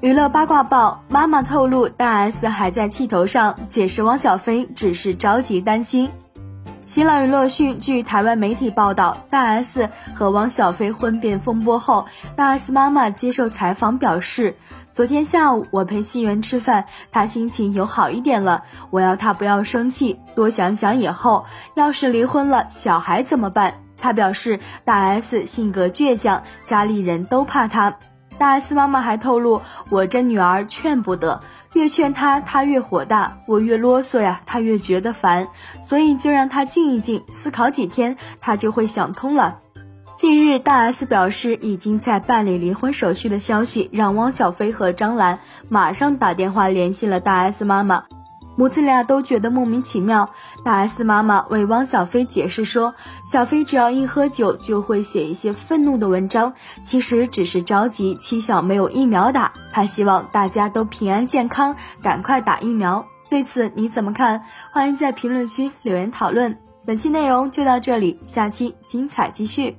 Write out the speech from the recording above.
娱乐八卦报：妈妈透露，大 S 还在气头上，解释汪小菲只是着急担心。新浪娱乐讯，据台湾媒体报道，大 S 和汪小菲婚变风波后，大 S 妈妈接受采访表示，昨天下午我陪熙媛吃饭，她心情有好一点了。我要她不要生气，多想想以后要是离婚了，小孩怎么办？她表示，大 S 性格倔强，家里人都怕她。大 S 妈妈还透露，我这女儿劝不得，越劝她，她越火大；我越啰嗦呀，她越觉得烦。所以就让她静一静，思考几天，她就会想通了。近日，大 S 表示已经在办理离婚手续的消息，让汪小菲和张兰马上打电话联系了大 S 妈妈。母子俩都觉得莫名其妙。大 S 妈妈为汪小菲解释说，小菲只要一喝酒就会写一些愤怒的文章，其实只是着急妻小没有疫苗打，他希望大家都平安健康，赶快打疫苗。对此你怎么看？欢迎在评论区留言讨论。本期内容就到这里，下期精彩继续。